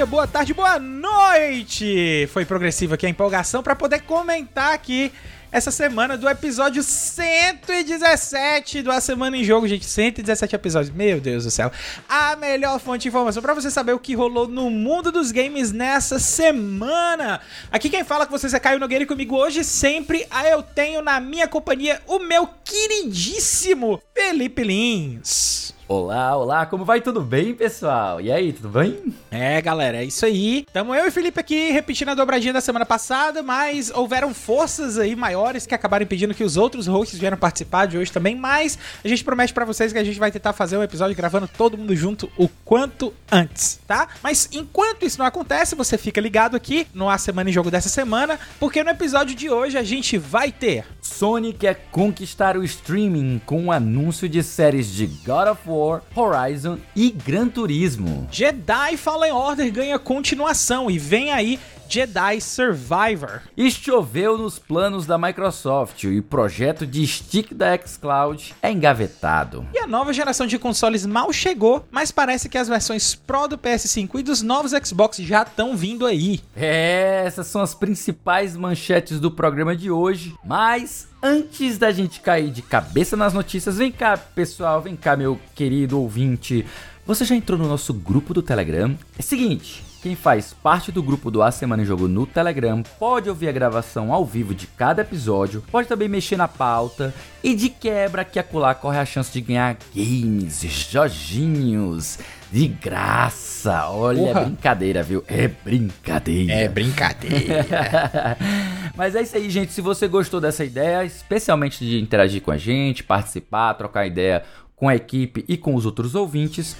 dia, boa tarde, boa noite! Foi progressiva aqui a empolgação para poder comentar aqui essa semana do episódio 117 do A Semana em Jogo, gente. 117 episódios. Meu Deus do céu. A melhor fonte de informação para você saber o que rolou no mundo dos games nessa semana. Aqui quem fala com vocês é Caio Nogueira e comigo hoje sempre eu tenho na minha companhia o meu queridíssimo Felipe Lins. Olá, olá, como vai? Tudo bem, pessoal? E aí, tudo bem? É, galera, é isso aí. Tamo eu e Felipe aqui repetindo a dobradinha da semana passada, mas houveram forças aí maiores que acabaram impedindo que os outros hosts vieram participar de hoje também, mas a gente promete para vocês que a gente vai tentar fazer um episódio gravando todo mundo junto o quanto antes, tá? Mas enquanto isso não acontece, você fica ligado aqui no A Semana em Jogo dessa semana, porque no episódio de hoje a gente vai ter Sony quer conquistar o streaming com o um anúncio de séries de God of War War, Horizon e Gran Turismo. Jedi Fallen Order ganha continuação e vem aí Jedi Survivor. E choveu nos planos da Microsoft e o projeto de stick da xCloud é engavetado. E a nova geração de consoles mal chegou, mas parece que as versões Pro do PS5 e dos novos Xbox já estão vindo aí. É, essas são as principais manchetes do programa de hoje, mas antes da gente cair de cabeça nas notícias, vem cá, pessoal, vem cá, meu querido ouvinte. Você já entrou no nosso grupo do Telegram? É seguinte, quem faz parte do grupo do A Semana em Jogo no Telegram pode ouvir a gravação ao vivo de cada episódio, pode também mexer na pauta e de quebra que acolá corre a chance de ganhar games, joginhos de graça. Olha, Porra. é brincadeira, viu? É brincadeira. É brincadeira. Mas é isso aí, gente. Se você gostou dessa ideia, especialmente de interagir com a gente, participar, trocar ideia com a equipe e com os outros ouvintes,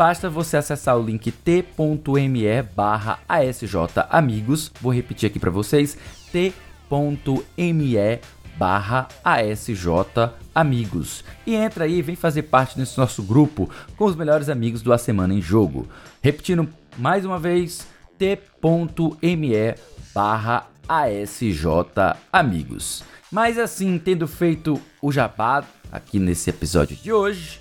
basta você acessar o link t.me barra asjamigos. Vou repetir aqui para vocês, t.me barra asjamigos. E entra aí, vem fazer parte desse nosso grupo com os melhores amigos do A Semana em Jogo. Repetindo mais uma vez, t.me barra asjamigos. Mas assim, tendo feito o jabá aqui nesse episódio de hoje,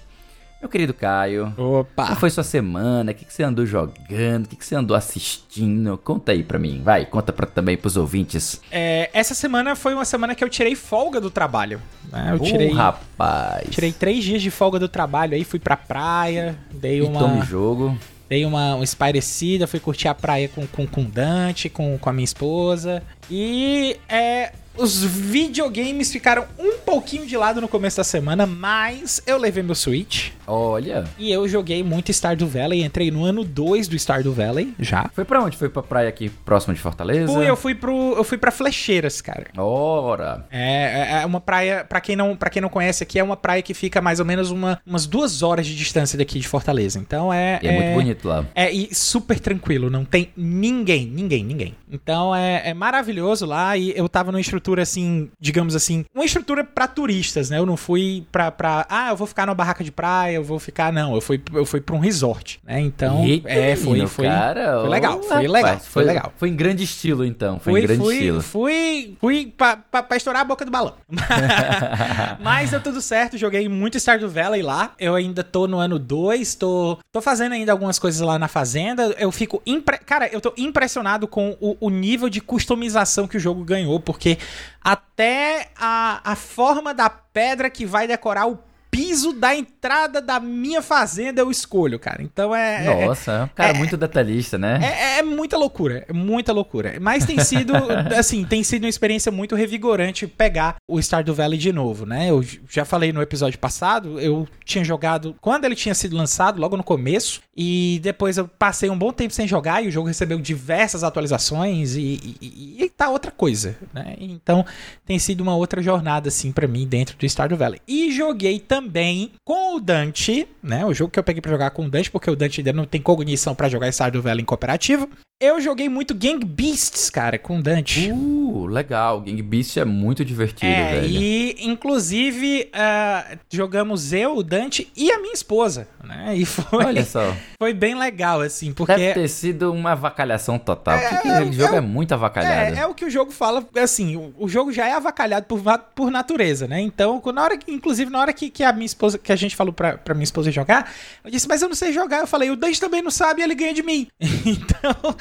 meu querido Caio, Opa. como foi sua semana? O que, que você andou jogando? O que, que você andou assistindo? Conta aí pra mim, vai, conta pra, também pros ouvintes. É, essa semana foi uma semana que eu tirei folga do trabalho. Né? Eu tirei, oh, rapaz. Tirei três dias de folga do trabalho aí, fui pra praia, dei e uma... tome jogo. Dei uma, uma espairecida, fui curtir a praia com, com, com Dante, com, com a minha esposa. E é, os videogames ficaram um pouquinho de lado no começo da semana, mas eu levei meu Switch. Olha. E eu joguei muito Stardew Valley, entrei no ano 2 do Stardew Valley já. Foi para onde? Foi pra praia aqui próximo de Fortaleza? Fui, eu fui pro eu fui para Flecheiras, cara. Ora. É, é, é uma praia, para quem não para quem não conhece aqui, é uma praia que fica mais ou menos uma, umas duas horas de distância daqui de Fortaleza. Então é e é, é muito bonito lá. É e super tranquilo, não tem ninguém, ninguém, ninguém. Então é, é maravilhoso lá e eu tava numa estrutura assim, digamos assim, uma estrutura para turistas, né? Eu não fui pra, pra ah, eu vou ficar numa barraca de praia, eu vou ficar não, eu fui eu fui para um resort, né? Então, Eita, é, foi foi, cara, foi legal, foi legal, foi, foi, legal. Foi em grande estilo então, foi fui, em grande fui, estilo. Fui, fui pra, pra, pra estourar a boca do balão. Mas deu tudo certo, joguei muito Stardew Valley lá. Eu ainda tô no ano 2, tô tô fazendo ainda algumas coisas lá na fazenda. Eu fico impre... cara, eu tô impressionado com o, o nível de customização que o jogo ganhou, porque até a, a forma da pedra que vai decorar o piso da entrada da minha fazenda eu escolho, cara. Então é. é Nossa, é um cara é, muito detalhista, né? É, é, muita loucura, é muita loucura. Mas tem sido, assim, tem sido uma experiência muito revigorante pegar o Stardew Valley de novo, né? Eu já falei no episódio passado, eu tinha jogado quando ele tinha sido lançado, logo no começo, e depois eu passei um bom tempo sem jogar e o jogo recebeu diversas atualizações e, e, e tá outra coisa, né? Então tem sido uma outra jornada, assim, para mim dentro do Stardew Valley. E joguei também também com o Dante, né? O jogo que eu peguei para jogar com o Dante, porque o Dante ainda não tem cognição para jogar Stardew Valley em cooperativo. Eu joguei muito Gang Beasts, cara, com Dante. Uh, legal. Gang Beast é muito divertido, É, velho. e inclusive ah, jogamos eu, o Dante e a minha esposa, né? E foi, Olha só. foi bem legal, assim, porque Deve ter sido uma avacalhação total. porque aquele jogo é, muito avacalhado. É, é o que o jogo fala, assim, o, o jogo já é avacalhado por, por natureza, né? Então, na hora que, inclusive, na hora que, que a minha esposa, que a gente falou pra, pra minha esposa jogar, ela disse, mas eu não sei jogar. Eu falei, o Dante também não sabe e ele ganha de mim. então,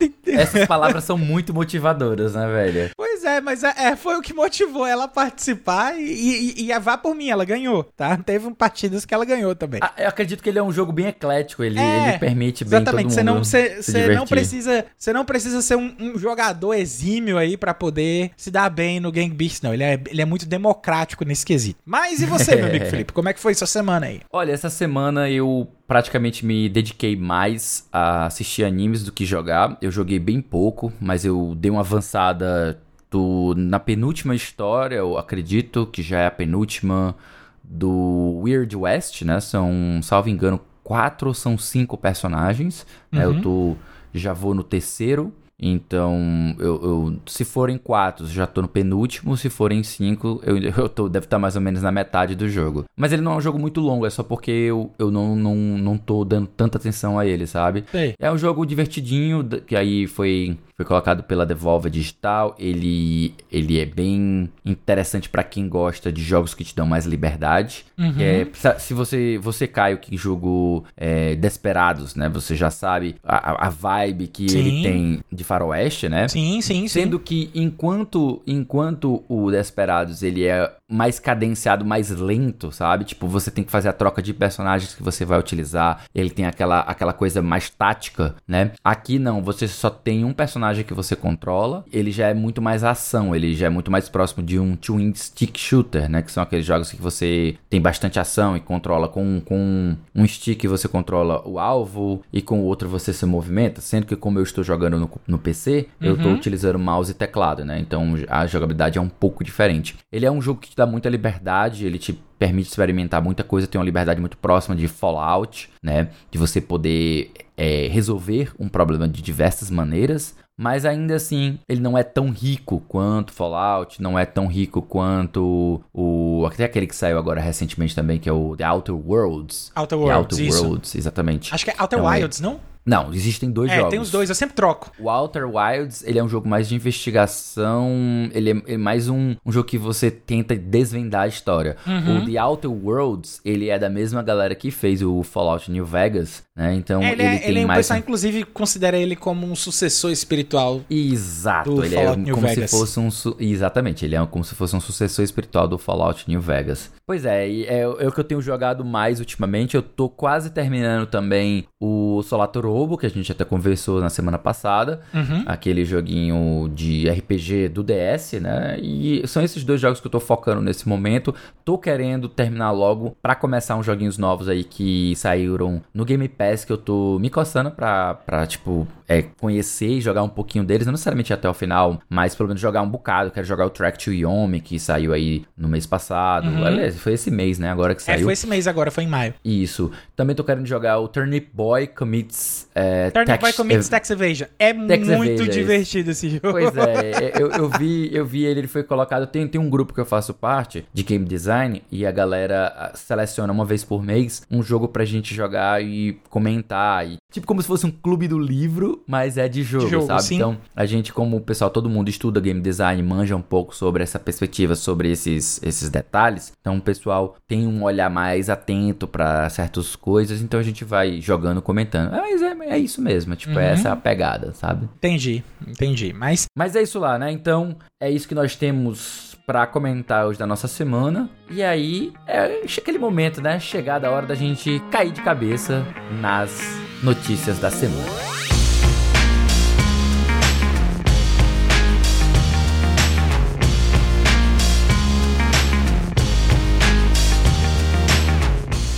Essas palavras são muito motivadoras, né, velho? pois é, mas é, é, foi o que motivou ela a participar e, e, e a vá por mim, ela ganhou, tá? Teve partidas que ela ganhou também. Ah, Eu acredito que ele é um jogo bem eclético, ele, É, ele permite bem todo Exatamente, mundo você não, você, se você não precisa, você não precisa ser um, um jogador exímio aí pra poder se dar bem no Gang Beasts, não. Ele é, ele é muito democrático nesse quesito. Mas e você, meu amigo Felipe? Como é que foi sua semana aí? Olha, essa semana eu praticamente me dediquei mais a assistir animes do que jogar. Eu joguei bem pouco, mas eu dei uma avançada do, na penúltima história, eu acredito que já é a penúltima do Weird West, né? São, salvo engano, quatro ou são cinco personagens. né? Uhum. Eu tô, já vou no terceiro. Então, eu, eu- se forem quatro, já tô no penúltimo. Se forem cinco, eu, eu tô, deve estar mais ou menos na metade do jogo. Mas ele não é um jogo muito longo, é só porque eu, eu não, não, não tô dando tanta atenção a ele, sabe? Sei. É um jogo divertidinho, que aí foi, foi colocado pela Devolver Digital. Ele, ele é bem interessante pra quem gosta de jogos que te dão mais liberdade. Uhum. É, se você, você Caio, que jogo é, Desperados, né? Você já sabe a, a- a vibe que Sim. ele tem de faroeste, né? Sim, sim, sim. Sendo que enquanto, enquanto o Desperados ele é mais cadenciado, mais lento, sabe? Tipo, você tem que fazer a troca de personagens que você vai utilizar. Ele tem aquela, aquela coisa mais tática, né? Aqui não, você só tem um personagem que você controla. Ele já é muito mais ação, ele já é muito mais próximo de um twin stick shooter, né? Que são aqueles jogos que você tem bastante ação e controla com, com um stick você controla o alvo e com o outro você se movimenta. Sendo que como eu estou jogando no, no PC, eu estou Uhum. utilizando mouse e teclado, né? Então a jogabilidade é um pouco diferente. Ele é um jogo que dá muita liberdade, ele te permite experimentar muita coisa, tem uma liberdade muito próxima de Fallout, né? De você poder é, resolver um problema de diversas maneiras. Mas ainda assim, ele não é tão rico quanto Fallout, não é tão rico quanto o. Até aquele que saiu agora recentemente também, que é o The Outer Worlds. Outer The Worlds, Outer. Worlds, exatamente. Acho que é Outer Então, é- Wilds, não? Não, existem dois é, jogos. tem os dois, eu sempre troco. O Outer Wilds, ele é um jogo mais de investigação, ele é, é mais um, um jogo que você tenta desvendar a história. Uhum. O The Outer Worlds, ele é da mesma galera que fez o Fallout New Vegas, né? Então É, ele, ele, é, tem ele é- mais... pessoal, um- inclusive, considera ele como um sucessor espiritual. Exato, do ele Fallout é New como Vegas. se fosse um... su- Exatamente, ele é como se fosse um sucessor espiritual do Fallout New Vegas. Pois é, é, é o que eu tenho jogado mais ultimamente, eu tô quase terminando também o Solator Robo, que a gente até conversou na semana passada, Uhum. aquele joguinho de RPG do DS, né? E são esses dois jogos que eu tô focando nesse momento. Tô querendo terminar logo pra começar uns joguinhos novos aí que saíram no Game Pass que eu tô me coçando pra, pra tipo, é, conhecer e jogar um pouquinho deles. Não necessariamente até o final, mas pelo menos jogar um bocado. Quero jogar o Track to Yomi, que saiu aí no mês passado. Uhum. Aliás, foi esse mês, né? Agora que É, saiu. foi esse mês agora, foi em maio. Isso. Também tô querendo jogar o Turnip Boy Commits. É, Turnip Boy Tax- Commits Tax Evasion. É Tax muito Evasion, divertido esse jogo. Pois é, eu, eu vi, eu vi ele, ele foi colocado. Tem, tem um grupo que eu faço parte de game design e a galera ah, seleciona uma vez por mês um jogo pra gente jogar e comentar. E, tipo como se fosse um clube do livro, mas é de jogo, jogo, sabe? sim. Então, a gente, como o pessoal, todo mundo estuda game design, manja um pouco sobre essa perspectiva, sobre esses, esses detalhes. Então, o pessoal tem um olhar mais atento pra certas coisas. Então, a gente vai jogando, comentando. Mas é, é isso mesmo, tipo, Uhum. essa é a pegada, sabe? Entendi, entendi. Mas Mas é isso lá, né? Então, é isso que nós temos pra comentar hoje da nossa semana. E aí, é aquele momento, né? Chegada a hora da gente cair de cabeça nas notícias da semana.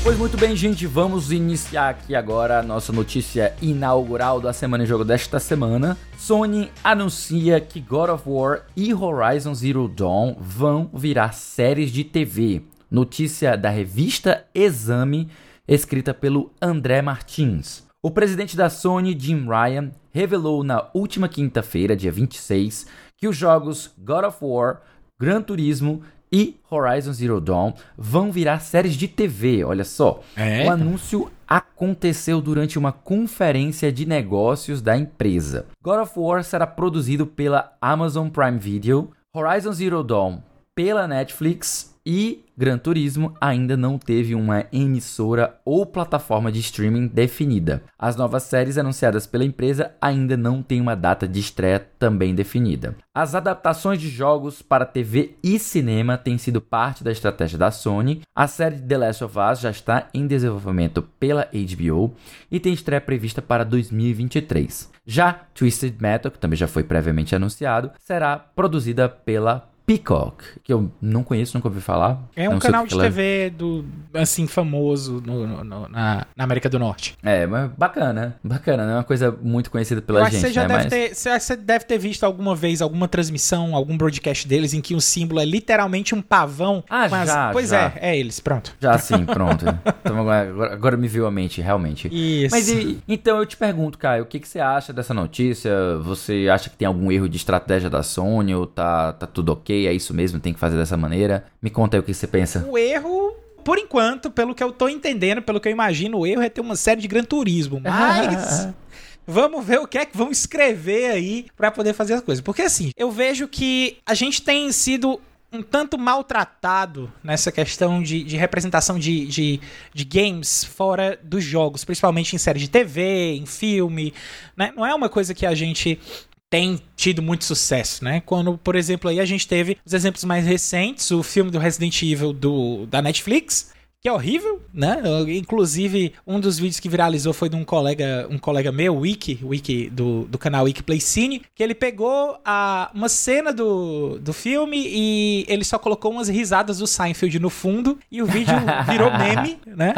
Pois muito bem, gente, vamos iniciar aqui agora a nossa notícia inaugural da Semana em Jogo desta semana. Sony anuncia que God of War e Horizon Zero Dawn vão virar séries de TV. Notícia da revista Exame, escrita pelo André Martins. O presidente da Sony, Jim Ryan, revelou na última quinta-feira, dia 26, que os jogos God of War, Gran Turismo e Horizon Zero Dawn vão virar séries de TV, olha só. É? O anúncio aconteceu durante uma conferência de negócios da empresa. God of War será produzido pela Amazon Prime Video, Horizon Zero Dawn pela Netflix e Gran Turismo ainda não teve uma emissora ou plataforma de streaming definida. As novas séries anunciadas pela empresa ainda não têm uma data de estreia também definida. As adaptações de jogos para TV e cinema têm sido parte da estratégia da Sony. A série The Last of Us já está em desenvolvimento pela HBO e tem estreia prevista para 2023. Já Twisted Metal, que também já foi previamente anunciado, será produzida pela Peacock, que eu não conheço, nunca ouvi falar. É um canal de ela- TV do, assim, famoso no- no- no- na, na América do Norte. É, mas bacana, bacana, não é uma coisa muito conhecida pela Eu gente, você já né? deve Mas ter. Você, você deve ter visto alguma vez alguma transmissão, algum broadcast deles em que o símbolo é literalmente um pavão. Ah, com as- já, Pois já. é, é eles, pronto. já sim, pronto. então agora, agora- agora me viu a mente, realmente. Isso. Mas e- então eu te pergunto, Caio, o que, que você acha dessa notícia? Você acha que tem algum erro de estratégia da Sony ou tá, tá tudo ok? É isso mesmo? Tem que fazer dessa maneira? Me conta aí o que você pensa. O erro, por enquanto, pelo que eu tô entendendo, pelo que eu imagino, o erro é ter uma série de Gran Turismo. Mas. Vamos ver o que é que vão escrever aí pra poder fazer as coisas. Porque assim, eu vejo que a gente tem sido um tanto maltratado nessa questão de, de representação de, de, de games fora dos jogos, principalmente em série de TV, em filme, né? Não é uma coisa que a gente tem tido muito sucesso, né? Quando, por exemplo, aí a gente teve os exemplos mais recentes, o filme do Resident Evil do, da Netflix, que é horrível, né? Inclusive, um dos vídeos que viralizou foi de um colega, um colega meu, Wiki, Wiki do, do canal Wiki Playcine, que ele pegou a, uma cena do, do filme e ele só colocou umas risadas do Seinfeld no fundo e o vídeo virou meme, né?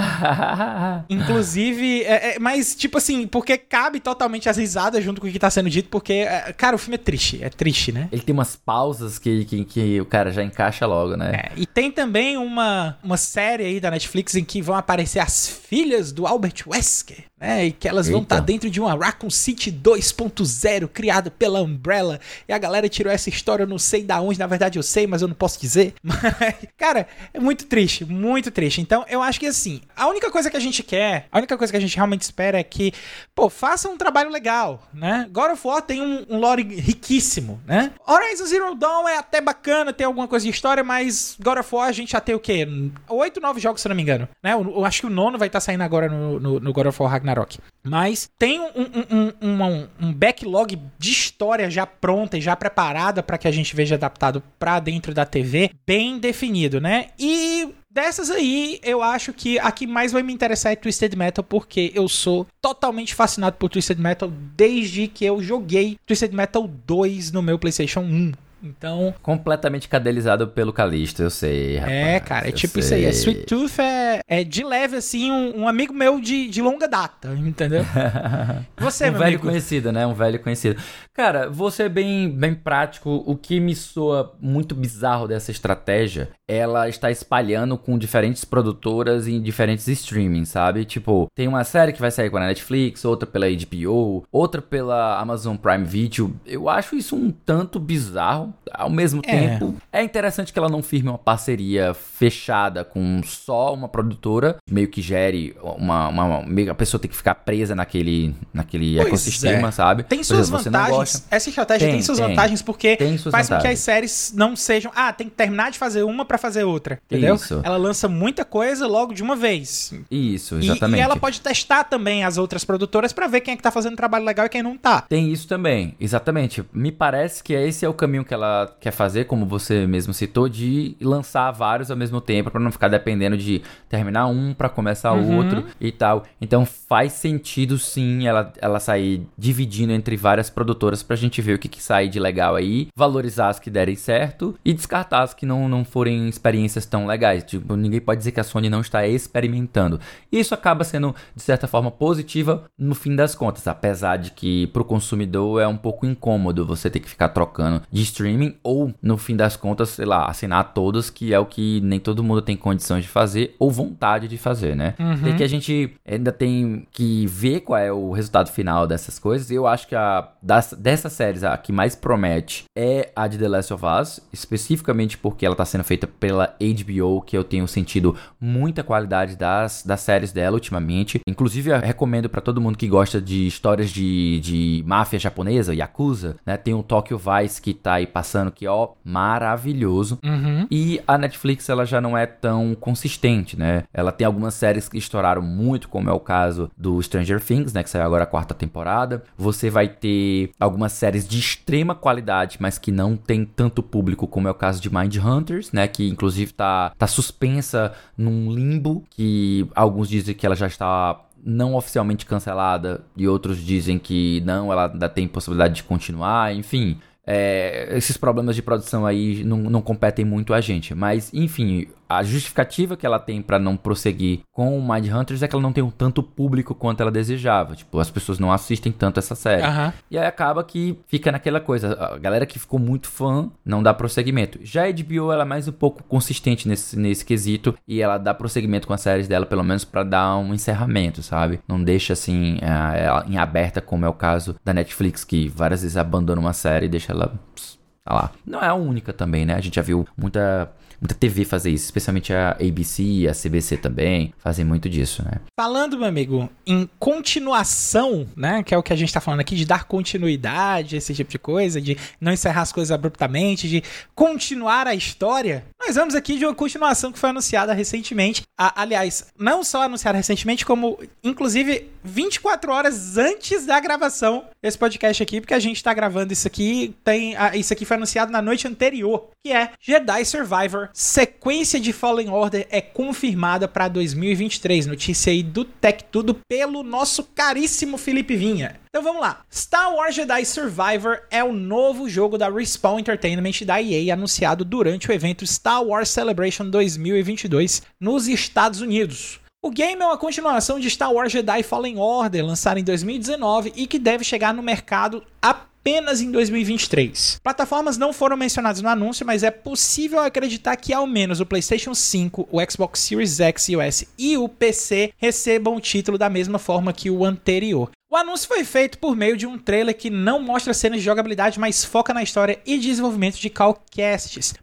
Inclusive, é, é, mas tipo assim, porque cabe totalmente as risadas junto com o que tá sendo dito, porque, é, cara, o filme é triste, é triste, né? Ele tem umas pausas que, que, que o cara já encaixa logo, né? É, e tem também uma, uma série aí da Netflix em que vão aparecer as filhas do Albert Wesker, né? E que elas vão Eita. estar dentro de uma Raccoon City 2.0 criada pela Umbrella. E a galera tirou essa história, eu não sei da onde, na verdade eu sei, mas eu não posso dizer. Mas, cara, é muito triste, muito triste. Então, eu acho que assim, a única coisa que a gente quer, a única coisa que a gente realmente espera é que, pô, faça um trabalho legal, né? God of War tem um, um lore riquíssimo, né? Horizon Zero Dawn é até bacana, tem alguma coisa de história, mas God of War a gente já tem o quê? Oito, nove jogos, se não me engano, né? Eu, eu acho que o nono vai estar saindo agora no, no, no God of War Ragnarok. Mas tem um, um, um, um, backlog de história já pronta e já preparada para que a gente veja adaptado pra dentro da TV, bem definido, né? E Dessas aí, eu acho que a que mais vai me interessar é Twisted Metal, porque eu sou totalmente fascinado por Twisted Metal desde que eu joguei Twisted Metal 2 no meu PlayStation 1. Então, Completamente cadelizado pelo Calixto, eu sei, rapaz. é, cara, é tipo isso aí. É. Sweet Tooth é, é de leve, assim, um, um amigo meu de, de longa data, entendeu? Você, um meu velho amigo. conhecido, né? Um velho conhecido. Cara, vou ser bem, bem prático. O que me soa muito bizarro dessa estratégia, ela está espalhando com diferentes produtoras em diferentes streamings, sabe? Tipo, tem uma série que vai sair com a Netflix, outra pela HBO, outra pela Amazon Prime Video. Eu acho isso um tanto bizarro. Ao mesmo É. tempo, é interessante que ela não firme uma parceria fechada com só uma produtora, meio que gere uma, uma, que a pessoa tem que ficar presa naquele, naquele Pois ecossistema, é. sabe? Tem Por suas exemplo, vantagens. Essa estratégia tem, Tem, suas tem. vantagens porque suas faz com que as vantagens. séries não sejam. Ah, tem que terminar de fazer uma pra fazer outra. Entendeu? Isso. Ela lança muita coisa logo de uma vez. Isso, E- exatamente. E, ela pode testar também as outras produtoras pra ver quem é que tá fazendo trabalho legal e quem não tá. Tem isso também, exatamente. Me parece que esse é o caminho que ela quer fazer, como você mesmo citou, de lançar vários ao mesmo tempo, pra não ficar dependendo de terminar um pra começar Uhum. outro e tal. Então faz sentido sim ela, ela sair dividindo entre várias produtoras pra gente ver o que, que sai de legal aí, valorizar as que derem certo e descartar as que não, não forem experiências tão legais. Tipo, ninguém pode dizer que a Sony não está experimentando. Isso acaba sendo, de certa forma, positiva no fim das contas, apesar de que pro consumidor é um pouco incômodo você ter que ficar trocando de streaming streaming, ou no fim das contas, sei lá, assinar todos, que é o que nem todo mundo tem condições de fazer ou vontade de fazer, né? Uhum. E que a gente ainda tem que ver qual é o resultado final dessas coisas. Eu acho que a das, dessas séries, a que mais promete é a de The Last of Us, especificamente porque ela tá sendo feita pela HBO, que eu tenho sentido muita qualidade das, das séries dela ultimamente. Inclusive, eu recomendo para todo mundo que gosta de histórias de, de máfia japonesa, Yakuza, né? Tem o Tokyo Vice que tá aí passando, que ó, maravilhoso. Uhum. E a Netflix, ela já não é tão consistente, né? Ela tem algumas séries que estouraram muito, como é o caso do Stranger Things, né? Que saiu agora a quarta temporada. Você vai ter algumas séries de extrema qualidade, mas que não tem tanto público, como é o caso de Mind Hunters, né? Que inclusive tá, tá suspensa num limbo, que alguns dizem que ela já está não oficialmente cancelada e outros dizem que não, ela ainda tem possibilidade de continuar, enfim. É, esses problemas de produção aí não, não competem muito a gente, mas enfim, a justificativa que ela tem para não prosseguir com o Mind Hunters é que ela não tem tanto público quanto ela desejava. Tipo, as pessoas não assistem tanto essa série. Aham. E aí acaba que fica naquela coisa. A galera que ficou muito fã não dá prosseguimento. Já a HBO ela é mais um pouco consistente nesse, nesse quesito e ela dá prosseguimento com as séries dela, pelo menos para dar um encerramento, sabe? Não deixa assim é, em aberta, como é o caso da Netflix, que várias vezes abandona uma série e deixa ela. pss, tá lá. Não é a única também, né? A gente já viu muita. Muita TV fazer isso, especialmente a ABC a CBC também fazem muito disso, né? Falando, meu amigo, em continuação, né? Que é o que a gente tá falando aqui, de dar continuidade, esse tipo de coisa, de não encerrar as coisas abruptamente, de continuar a história. Nós vamos aqui de uma continuação que foi anunciada recentemente. A- aliás, não só anunciada recentemente, como inclusive 24 horas antes da gravação desse podcast aqui, porque a gente tá gravando isso aqui. Tem, ah, isso aqui foi anunciado na noite anterior, que é Jedi Survivor. Sequência de Fallen Order é confirmada para 2023. Notícia aí do Tech Tudo pelo nosso caríssimo Felipe Vinha. Então vamos lá. Star Wars Jedi Survivor é o novo jogo da Respawn Entertainment da EA anunciado durante o evento Star Wars Celebration 2022 nos Estados Unidos. O game é uma continuação de Star Wars Jedi Fallen Order, lançado em 2019 e que deve chegar no mercado apenas em 2023. Plataformas não foram mencionadas no anúncio, mas é possível acreditar que ao menos o PlayStation 5, o Xbox Series X e S e o PC recebam o título da mesma forma que o anterior. O anúncio foi feito por meio de um trailer que não mostra cenas de jogabilidade, mas foca na história e desenvolvimento de Cal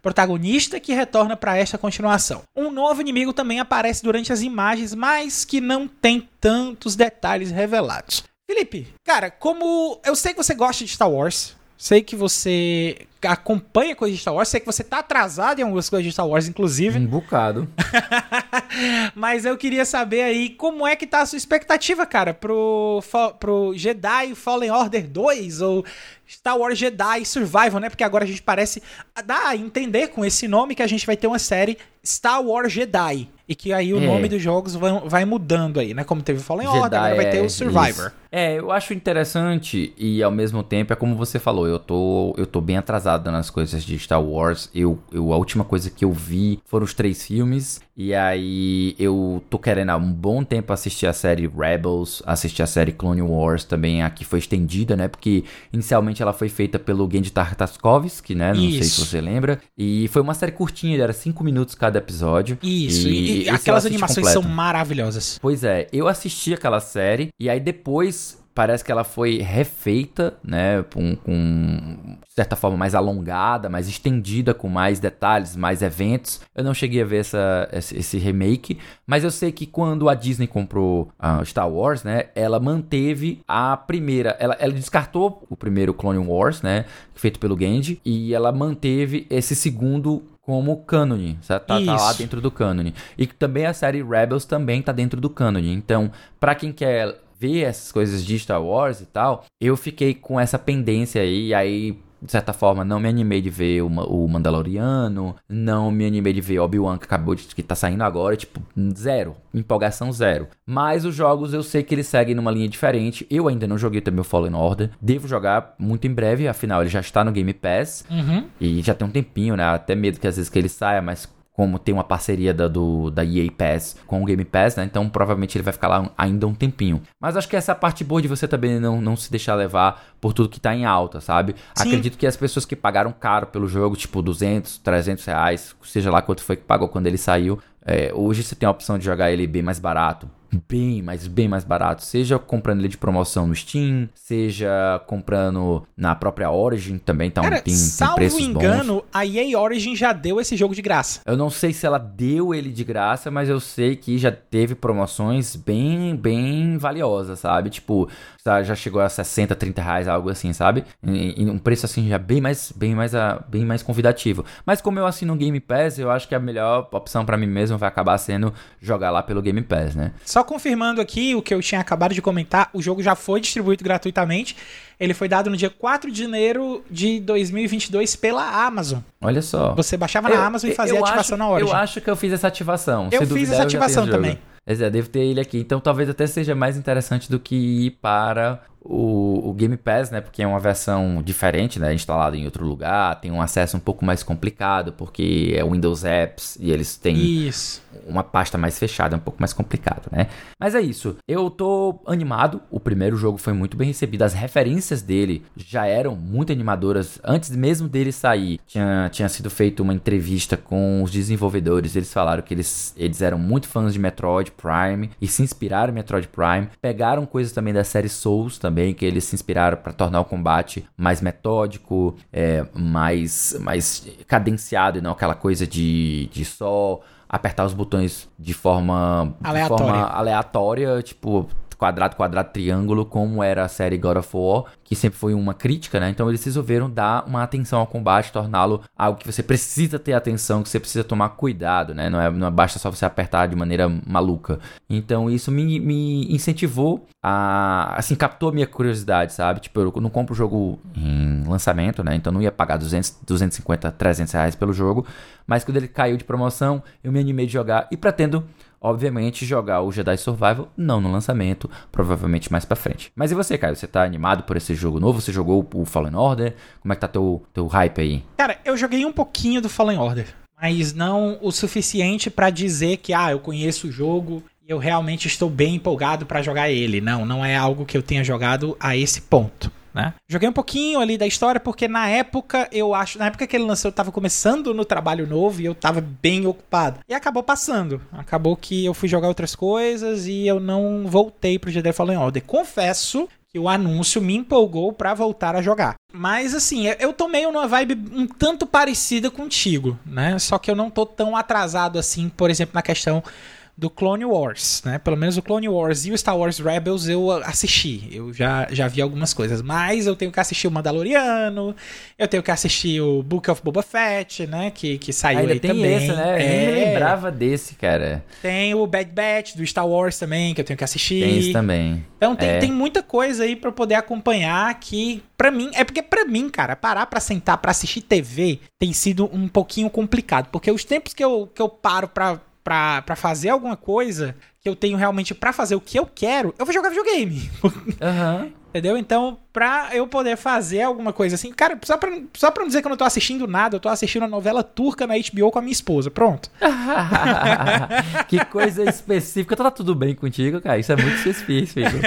protagonista que retorna para esta continuação. Um novo inimigo também aparece durante as imagens, mas que não tem tantos detalhes revelados. Felipe, cara, como eu sei que você gosta de Star Wars, sei que você acompanha coisas de Star Wars, sei que você tá atrasado em algumas coisas de Star Wars, inclusive. Um bocado. Mas eu queria saber aí como é que tá a sua expectativa, cara, pro, pro Jedi Fallen Order 2 ou Star Wars Jedi Survival, né? Porque agora a gente parece dar a entender com esse nome que a gente vai ter uma série Star Wars Jedi. E que aí o É. nome dos jogos vão, vai mudando aí, né? Como teve o Fallen Order, agora vai ter é o Survivor. isso. É, eu acho interessante e ao mesmo tempo é como você falou, eu tô, eu tô bem atrasado nas coisas de Star Wars. Eu, eu a última coisa que eu vi foram os três filmes e aí eu tô querendo há um bom tempo assistir a série Rebels, assistir a série Clone Wars também, a que foi estendida, né? Porque inicialmente ela foi feita pelo Gendy Tartakovsky, né? Não sei se Isso. você lembra. E foi uma série curtinha, era cinco minutos cada episódio. Isso, e, e eu aquelas animações completo. são maravilhosas. Pois é, eu assisti aquela série e aí depois parece que ela foi refeita, né, com, com de certa forma mais alongada, mais estendida, com mais detalhes, mais eventos. Eu não cheguei a ver essa, esse, esse remake, mas eu sei que quando a Disney comprou a Star Wars, né, ela manteve a primeira, ela, ela descartou o primeiro Clone Wars, né, feito pelo Genji, e ela manteve esse segundo como cânone, certo? Tá, tá lá dentro do cânone. E também a série Rebels também tá dentro do cânone. Então, pra quem quer ver essas coisas de Star Wars e tal, eu fiquei com essa pendência aí, e aí de certa forma, não me animei de ver o, Ma- o Mandaloriano, não me animei de ver Obi-Wan que acabou de que tá saindo agora, tipo, zero, empolgação zero. Mas os jogos eu sei que eles seguem numa linha diferente. Eu ainda não joguei também o Fallen Order, devo jogar muito em breve, afinal ele já está no Game Pass. Uhum. E já tem um tempinho, né? Até medo que às vezes que ele saia, mas como tem uma parceria da, do, da EA Pass com o Game Pass, né? Então provavelmente ele vai ficar lá ainda um tempinho. Mas acho que essa é a parte boa de você também não, não se deixar levar por tudo que tá em alta, sabe? Sim. Acredito que as pessoas que pagaram caro pelo jogo, tipo 200, 300 reais, seja lá quanto foi que pagou quando ele saiu, é, hoje você tem a opção de jogar ele bem mais barato bem, mas bem mais barato. Seja comprando ele de promoção no Steam, seja comprando na própria Origin também, tá Cara, um, tem, salvo tem engano, bons. a EA Origin já deu esse jogo de graça. Eu não sei se ela deu ele de graça, mas eu sei que já teve promoções bem, bem valiosas, sabe? Tipo, já chegou a 60, 30 reais, algo assim, sabe? E, e um preço assim já bem mais, bem mais, bem mais convidativo. Mas como eu assino o Game Pass, eu acho que a melhor opção para mim mesmo vai acabar sendo jogar lá pelo Game Pass, né? Só confirmando aqui o que eu tinha acabado de comentar, o jogo já foi distribuído gratuitamente. Ele foi dado no dia 4 de janeiro de 2022 pela Amazon. Olha só. Você baixava na Amazon e fazia ativação acho, na hora. Eu acho que eu fiz essa ativação. Eu fiz essa ativação também. Pois é, devo ter ele aqui. Então talvez até seja mais interessante do que ir para o, o, Game Pass, né? Porque é uma versão diferente, né? Instalada em outro lugar, tem um acesso um pouco mais complicado, porque é Windows Apps e eles têm isso. uma pasta mais fechada, é um pouco mais complicado, né? Mas é isso. Eu tô animado. O primeiro jogo foi muito bem recebido. As referências dele já eram muito animadoras. Antes mesmo dele sair, tinha, tinha sido feita uma entrevista com os desenvolvedores. Eles falaram que eles, eles eram muito fãs de Metroid Prime e se inspiraram em Metroid Prime. Pegaram coisas também da série Souls também também, que eles se inspiraram para tornar o combate mais metódico, é, mais, mais cadenciado e não aquela coisa de, de só apertar os botões de forma aleatória, de forma aleatória tipo quadrado, quadrado, triângulo, como era a série God of War, que sempre foi uma crítica, né? Então eles resolveram dar uma atenção ao combate, torná-lo algo que você precisa ter atenção, que você precisa tomar cuidado, né? Não é, não é basta só você apertar de maneira maluca. Então isso me, me incentivou a, assim, captou minha curiosidade, sabe? Tipo, eu não compro o jogo em lançamento, né? Então não ia pagar 200, 250, 300 reais pelo jogo, mas quando ele caiu de promoção, eu me animei de jogar e pretendo obviamente, jogar o Jedi Survival não no lançamento, provavelmente mais para frente. Mas e você, Caio? Você tá animado por esse jogo novo? Você jogou o Fallen Order? Como é que tá teu, teu hype aí? Cara, eu joguei um pouquinho do Fallen Order, mas não o suficiente para dizer que, ah, eu conheço o jogo e eu realmente estou bem empolgado para jogar ele. Não, não é algo que eu tenha jogado a esse ponto né? Joguei um pouquinho ali da história, porque na época, eu acho, na época que ele lançou, eu tava começando no trabalho novo e eu tava bem ocupado. E acabou passando. Acabou que eu fui jogar outras coisas e eu não voltei pro Jedi Fallen Order. Confesso que o anúncio me empolgou para voltar a jogar. Mas assim, eu tô meio numa vibe um tanto parecida contigo, né? Só que eu não tô tão atrasado assim, por exemplo, na questão do Clone Wars, né? Pelo menos o Clone Wars e o Star Wars Rebels eu assisti. Eu já, já vi algumas coisas. Mas eu tenho que assistir o Mandaloriano, eu tenho que assistir o Book of Boba Fett, né? Que, que saiu Ainda aí tem também. Esse, né? É... Eu nem me é. lembrava desse, cara. Tem o Bad Batch do Star Wars também, que eu tenho que assistir. Tem isso também. Então tem, é. tem muita coisa aí para poder acompanhar que para mim, é porque para mim, cara, parar para sentar para assistir TV tem sido um pouquinho complicado, porque os tempos que eu, que eu paro para pra, fazer alguma coisa que eu tenho realmente para fazer o que eu quero, eu vou jogar videogame. Uhum. Entendeu? Então, pra eu poder fazer alguma coisa assim, cara, só pra, só pra não dizer que eu não tô assistindo nada, eu tô assistindo uma novela turca na HBO com a minha esposa. Pronto. que coisa específica. Tá tudo bem contigo, cara? Isso é muito específico.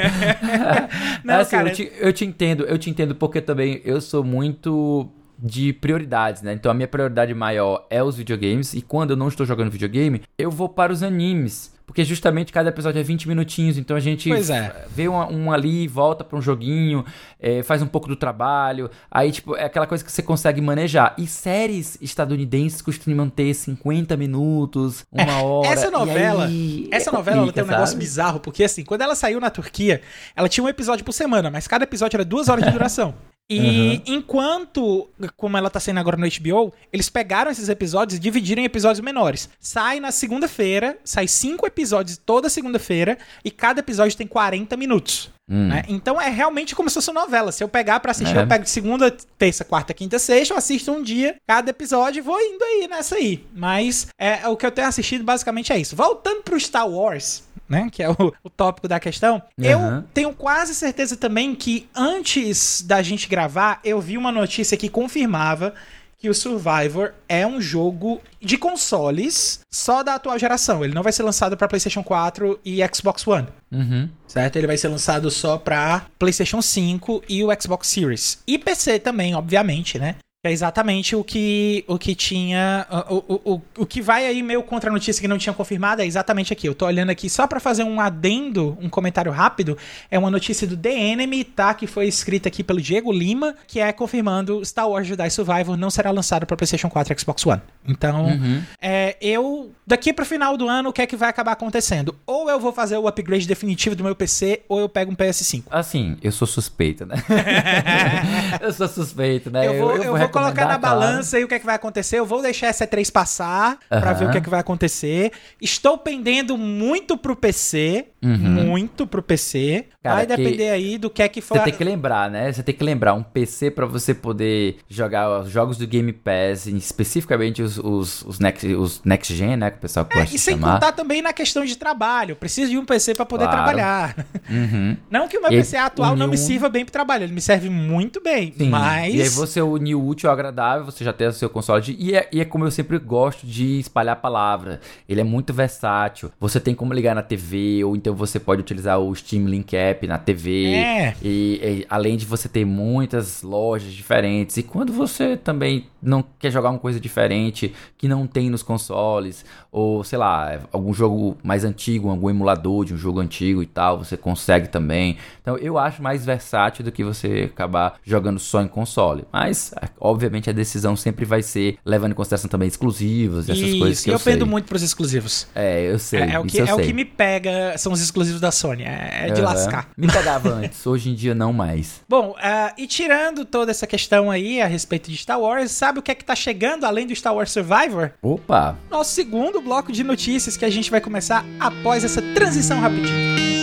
não, assim, cara... eu, te, eu te entendo, eu te entendo porque também eu sou muito de prioridades, né? Então a minha prioridade maior é os videogames e quando eu não estou jogando videogame, eu vou para os animes. Porque justamente cada episódio é 20 minutinhos, então a gente é. vê um, um, ali, volta para um joguinho, é, faz um pouco do trabalho. Aí, tipo, é aquela coisa que você consegue manejar. E séries estadunidenses costumam ter 50 minutos, uma é, hora. Essa novela, aí, essa novela ela tem um negócio bizarro, porque assim, quando ela saiu na Turquia, ela tinha um episódio por semana, mas cada episódio era duas horas de duração. E uhum. enquanto, como ela tá saindo agora no HBO, eles pegaram esses episódios e dividiram em episódios menores. Sai na segunda-feira, sai cinco episódios toda segunda-feira, e cada episódio tem 40 minutos. Hum. Né? Então é realmente como se fosse uma novela. Se eu pegar para assistir, é. eu pego de segunda, terça, quarta, quinta, sexta, eu assisto um dia, cada episódio e vou indo aí nessa aí. Mas é, o que eu tenho assistido basicamente é isso. Voltando pro Star Wars, né? Que é o, o tópico da questão. Uhum. Eu tenho quase certeza também que antes da gente gravar, eu vi uma notícia que confirmava que o Survivor é um jogo de consoles só da atual geração. Ele não vai ser lançado para PlayStation 4 e Xbox One. Uhum. Certo? Ele vai ser lançado só para PlayStation 5 e o Xbox Series. E PC também, obviamente, né? É exatamente o que, o que tinha. O, o, o, o que vai aí meio contra a notícia que não tinha confirmado é exatamente aqui. Eu tô olhando aqui só para fazer um adendo, um comentário rápido. É uma notícia do The Enemy, tá? Que foi escrita aqui pelo Diego Lima, que é confirmando Star Wars Jedi Survivor não será lançado para PlayStation 4 e Xbox One. Então, uhum. é, eu. Daqui pro final do ano, o que é que vai acabar acontecendo? Ou eu vou fazer o upgrade definitivo do meu PC, ou eu pego um PS5. Assim, eu sou suspeito, né? eu sou suspeito, né? Eu vou, eu, eu vou, vou colocar na balança claro. e o que é que vai acontecer. Eu vou deixar essa 3 passar uhum. para ver o que é que vai acontecer. Estou pendendo muito pro PC. Uhum. Muito pro PC. Cara, vai depender aí do que é que for. Você tem que lembrar, né? Você tem que lembrar um PC para você poder jogar os jogos do Game Pass, especificamente os, os, os, next, os next Gen, né? Que o pessoal gosta é, E sem chamar. contar também na questão de trabalho. Preciso de um PC para poder claro. trabalhar. Uhum. Não que o meu e PC atual não me sirva bem pro trabalho. Ele me serve muito bem. Sim. Mas. E aí você unir o útil ao agradável, você já tem o seu console. De... E, é, e é como eu sempre gosto de espalhar a palavra. Ele é muito versátil. Você tem como ligar na TV, ou então você pode utilizar o Steam Link App na TV. É. E, e além de você ter muitas lojas diferentes. E quando você também não quer jogar uma coisa diferente que não tem nos consoles, ou sei lá, algum jogo mais antigo, algum emulador de um jogo antigo e tal, você consegue também. Então eu acho mais versátil do que você acabar jogando só em console. Mas, obviamente, a decisão sempre vai ser levando em consideração também exclusivos, essas Isso, coisas que eu, eu pendo muito pros exclusivos. É, eu sei. É, é o, que, é o que me pega, são os exclusivos da Sony. É, é de uhum. lascar. Me pegava antes, hoje em dia não mais. Bom, uh, e tirando toda essa questão aí a respeito de Star Wars, sabe o que é que tá chegando além do Star Wars Survivor? Opa! Nosso segundo bloco de notícias que a gente vai começar após essa transição rapidinho.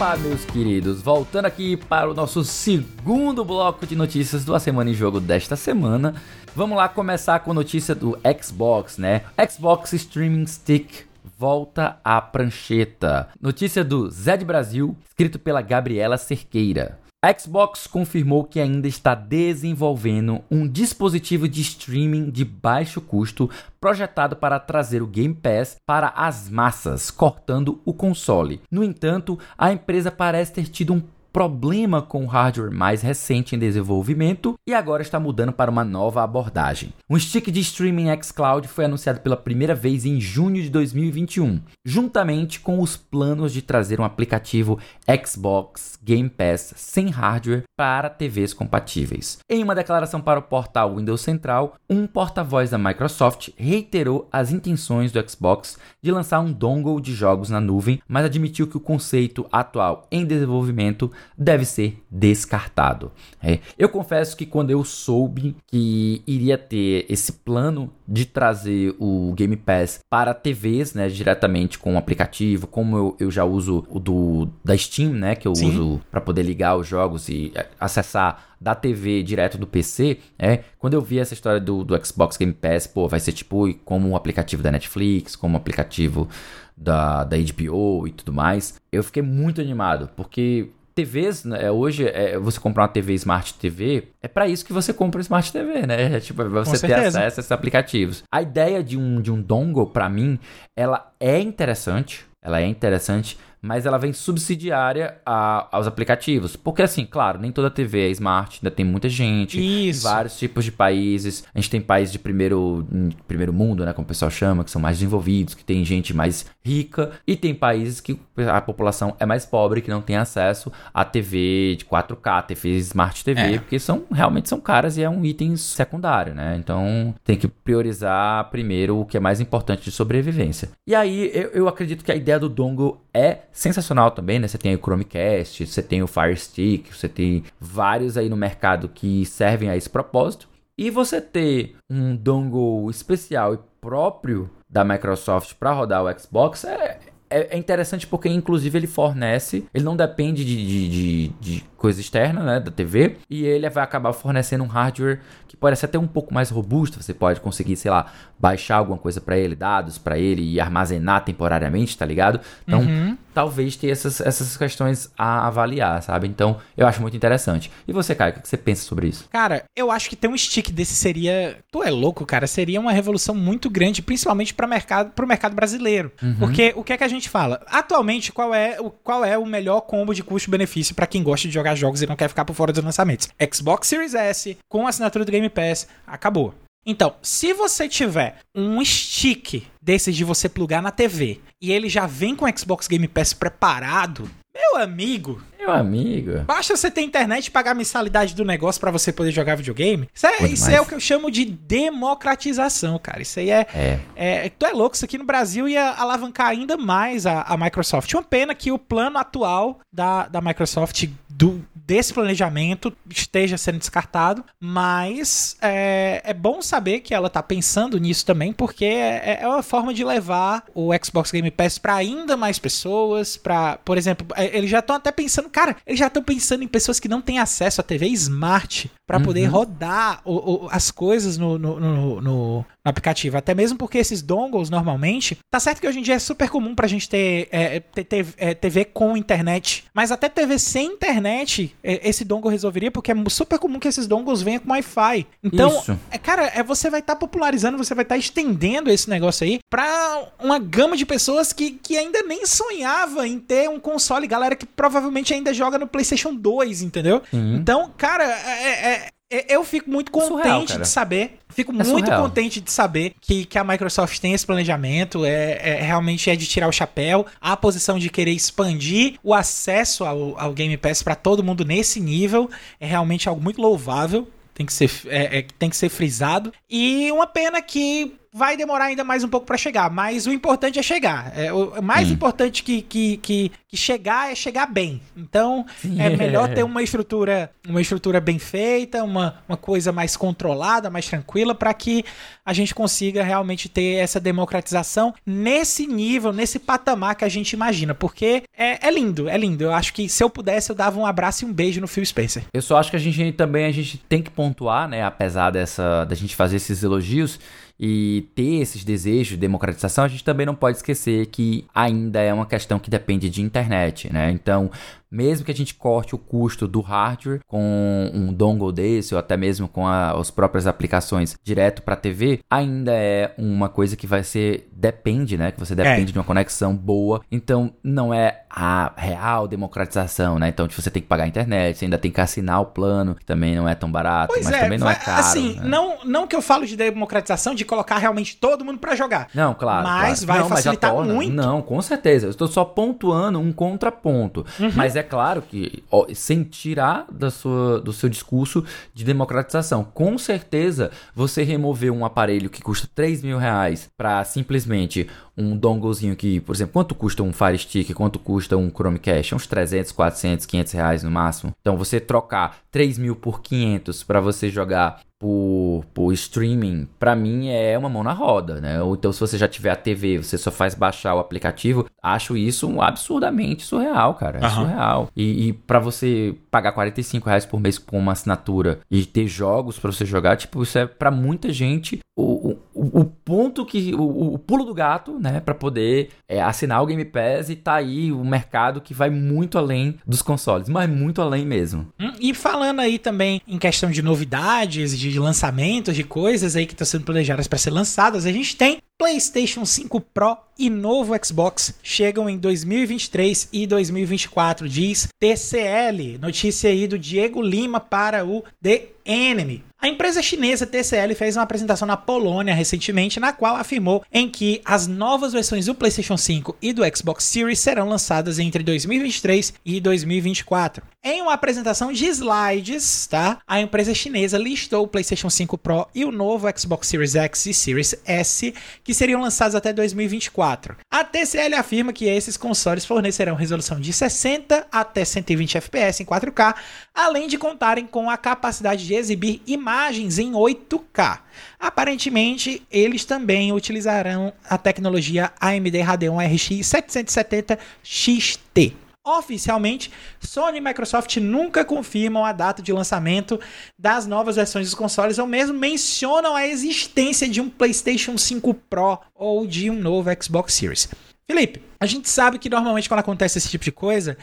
Opa, meus queridos, voltando aqui para o nosso segundo bloco de notícias do A Semana em Jogo desta semana. Vamos lá começar com a notícia do Xbox, né? Xbox Streaming Stick volta à prancheta. Notícia do Zé de Brasil, escrito pela Gabriela Cerqueira. A Xbox confirmou que ainda está desenvolvendo um dispositivo de streaming de baixo custo projetado para trazer o Game Pass para as massas, cortando o console. No entanto, a empresa parece ter tido um problema com o hardware mais recente em desenvolvimento e agora está mudando para uma nova abordagem. Um stick de streaming xCloud foi anunciado pela primeira vez em junho de 2021, juntamente com os planos de trazer um aplicativo Xbox Game Pass sem hardware para TVs compatíveis. Em uma declaração para o portal Windows Central, um porta-voz da Microsoft reiterou as intenções do Xbox de lançar um dongle de jogos na nuvem, mas admitiu que o conceito atual em desenvolvimento deve ser descartado. É, eu confesso que quando eu soube que iria ter esse plano de trazer o Game Pass para TVs, né, diretamente com o aplicativo, como eu, eu já uso o do da Steam, né, que eu Sim. uso para poder ligar os jogos e é, acessar da TV direto do PC, é, quando eu vi essa história do, do Xbox Game Pass, pô, vai ser tipo como um aplicativo da Netflix, como um aplicativo da, da HBO e tudo mais, eu fiquei muito animado, porque TVs, né, hoje, é, você comprar uma TV Smart TV, é para isso que você compra Smart TV, né? É, tipo, você ter acesso a esses aplicativos. A ideia de um, de um dongle, para mim, ela é interessante, ela é interessante, mas ela vem subsidiária a, aos aplicativos. Porque, assim, claro, nem toda TV é smart, ainda tem muita gente, Isso. vários tipos de países. A gente tem países de primeiro, primeiro mundo, né, como o pessoal chama, que são mais desenvolvidos, que tem gente mais rica, e tem países que a população é mais pobre, que não tem acesso a TV de 4K, TV Smart TV, é. porque são realmente são caras e é um item secundário, né? Então tem que priorizar primeiro o que é mais importante de sobrevivência. E aí eu, eu acredito que a ideia do dongle é sensacional também, né? Você tem o Chromecast, você tem o Fire Stick, você tem vários aí no mercado que servem a esse propósito. E você ter um dongle especial e próprio da Microsoft para rodar o Xbox é, é, é interessante porque, inclusive, ele fornece, ele não depende de, de, de, de coisa externa, né, da TV, e ele vai acabar fornecendo um hardware que pode ser até um pouco mais robusto. Você pode conseguir, sei lá, baixar alguma coisa para ele, dados para ele e armazenar temporariamente, tá ligado? Então, uhum. talvez ter essas, essas questões a avaliar, sabe? Então, eu acho muito interessante. E você, Caio, o que você pensa sobre isso? Cara, eu acho que ter um stick desse seria. Tu é louco, cara. Seria uma revolução muito grande, principalmente para mercado, pro mercado brasileiro. Uhum. Porque o que é que a gente fala? Atualmente, qual é o, qual é o melhor combo de custo-benefício para quem gosta de jogar jogos e não quer ficar por fora dos lançamentos? Xbox Series S, com assinatura do Game Pass, acabou. Então, se você tiver um stick desses de você plugar na TV e ele já vem com o Xbox Game Pass preparado, meu amigo. Meu amigo. Basta você ter internet e pagar a mensalidade do negócio para você poder jogar videogame. Isso, é, isso é, o que eu chamo de democratização, cara. Isso aí é, é. é. Tu é louco, isso aqui no Brasil ia alavancar ainda mais a, a Microsoft. Uma pena que o plano atual da, da Microsoft do, desse planejamento esteja sendo descartado, mas é, é bom saber que ela está pensando nisso também, porque é, é, uma forma de levar o Xbox Game Pass para ainda mais pessoas, para, por exemplo, é, eles já estão até pensando, cara, eles já estão pensando em pessoas que não têm acesso à TV Smart para uhum. poder rodar o, o, as coisas no, no, no, no, aplicativo. Até mesmo porque esses dongles, normalmente, tá certo que hoje em dia é super comum pra gente ter, é, ter, ter é, TV com internet, mas até TV sem internet, é, esse dongle resolveria, porque é super comum que esses dongles venham com Wi-Fi. Então, é, cara, é, você vai estar tá popularizando, você vai estar tá estendendo esse negócio aí pra uma gama de pessoas que, que ainda nem sonhava em ter um console, galera que provavelmente ainda joga no PlayStation 2, entendeu? Uhum. Então, cara, é, é eu fico muito contente surreal, de saber. Fico é muito surreal. contente de saber que, que a Microsoft tem esse planejamento. É, é, realmente é de tirar o chapéu. A posição de querer expandir o acesso ao, ao Game Pass para todo mundo nesse nível é realmente algo muito louvável tem que ser, é, é, tem que ser frisado. E uma pena que vai demorar ainda mais um pouco para chegar, mas o importante é chegar. É, o mais hum. importante que, que, que, que, chegar é chegar bem. Então, é melhor ter uma estrutura, uma estrutura bem feita, uma, uma coisa mais controlada, mais tranquila, para que a gente consiga realmente ter essa democratização nesse nível, nesse patamar que a gente imagina. Porque é, é lindo, é lindo. Eu acho que se eu pudesse, eu dava um abraço e um beijo no Phil Spencer. Eu só acho que a gente também a gente tem que pontuar, né? Apesar dessa da gente fazer esses elogios e ter esses desejos de democratização, a gente também não pode esquecer que ainda é uma questão que depende de internet, né? Então, mesmo que a gente corte o custo do hardware com um dongle desse ou até mesmo com a, as próprias aplicações direto para TV, ainda é uma coisa que vai ser depende, né? Que você depende é. de uma conexão boa. Então não é a real democratização, né? Então tipo, você tem que pagar a internet, você ainda tem que assinar o plano, que também não é tão barato, pois mas é, também não é caro. Assim, né? não, não que eu falo de democratização de colocar realmente todo mundo para jogar. Não, claro. Mas claro. vai não, facilitar mas muito. Não, com certeza. Eu estou só pontuando um contraponto. Uhum. Mas é claro que, ó, sem tirar da sua, do seu discurso de democratização, com certeza você remover um aparelho que custa 3 mil reais para simplesmente um donglezinho que, por exemplo, quanto custa um Fire Stick, quanto custa um Chromecast? Uns 300, 400, 500 reais no máximo. Então você trocar 3 mil por 500 para você jogar por, por streaming, para mim é uma mão na roda, né? Ou então se você já tiver a TV, você só faz baixar o aplicativo, acho isso absurdamente surreal, cara. É uhum. surreal. E, e para você pagar 45 reais por mês com uma assinatura e ter jogos para você jogar, tipo, isso é para muita gente o, o, o ponto que. O, o, pulo do gato, né? para poder é, assinar o Game Pass e tá aí o mercado que vai muito além dos consoles, mas muito além mesmo. Hum, e falando aí também em questão de novidades, de lançamentos, de coisas aí que estão sendo planejadas para ser lançadas, a gente tem PlayStation 5 Pro e novo Xbox chegam em 2023 e 2024, diz TCL. Notícia aí do Diego Lima para o The Enemy. A empresa chinesa TCL fez uma apresentação na Polônia recentemente, na qual afirmou em que as novas versões do PlayStation 5 e do Xbox Series serão lançadas entre 2023 e 2024. Em uma apresentação de slides, tá? A empresa chinesa listou o PlayStation 5 Pro e o novo Xbox Series X e Series S, que seriam lançados até 2024. A TCL afirma que esses consoles fornecerão resolução de 60 até 120 FPS em 4K, além de contarem com a capacidade de exibir imagens em 8K. Aparentemente, eles também utilizarão a tecnologia AMD Radeon RX 770 XT. Oficialmente, Sony e Microsoft nunca confirmam a data de lançamento das novas versões dos consoles ou mesmo mencionam a existência de um PlayStation 5 Pro ou de um novo Xbox Series. Felipe, a gente sabe que normalmente quando acontece esse tipo de coisa,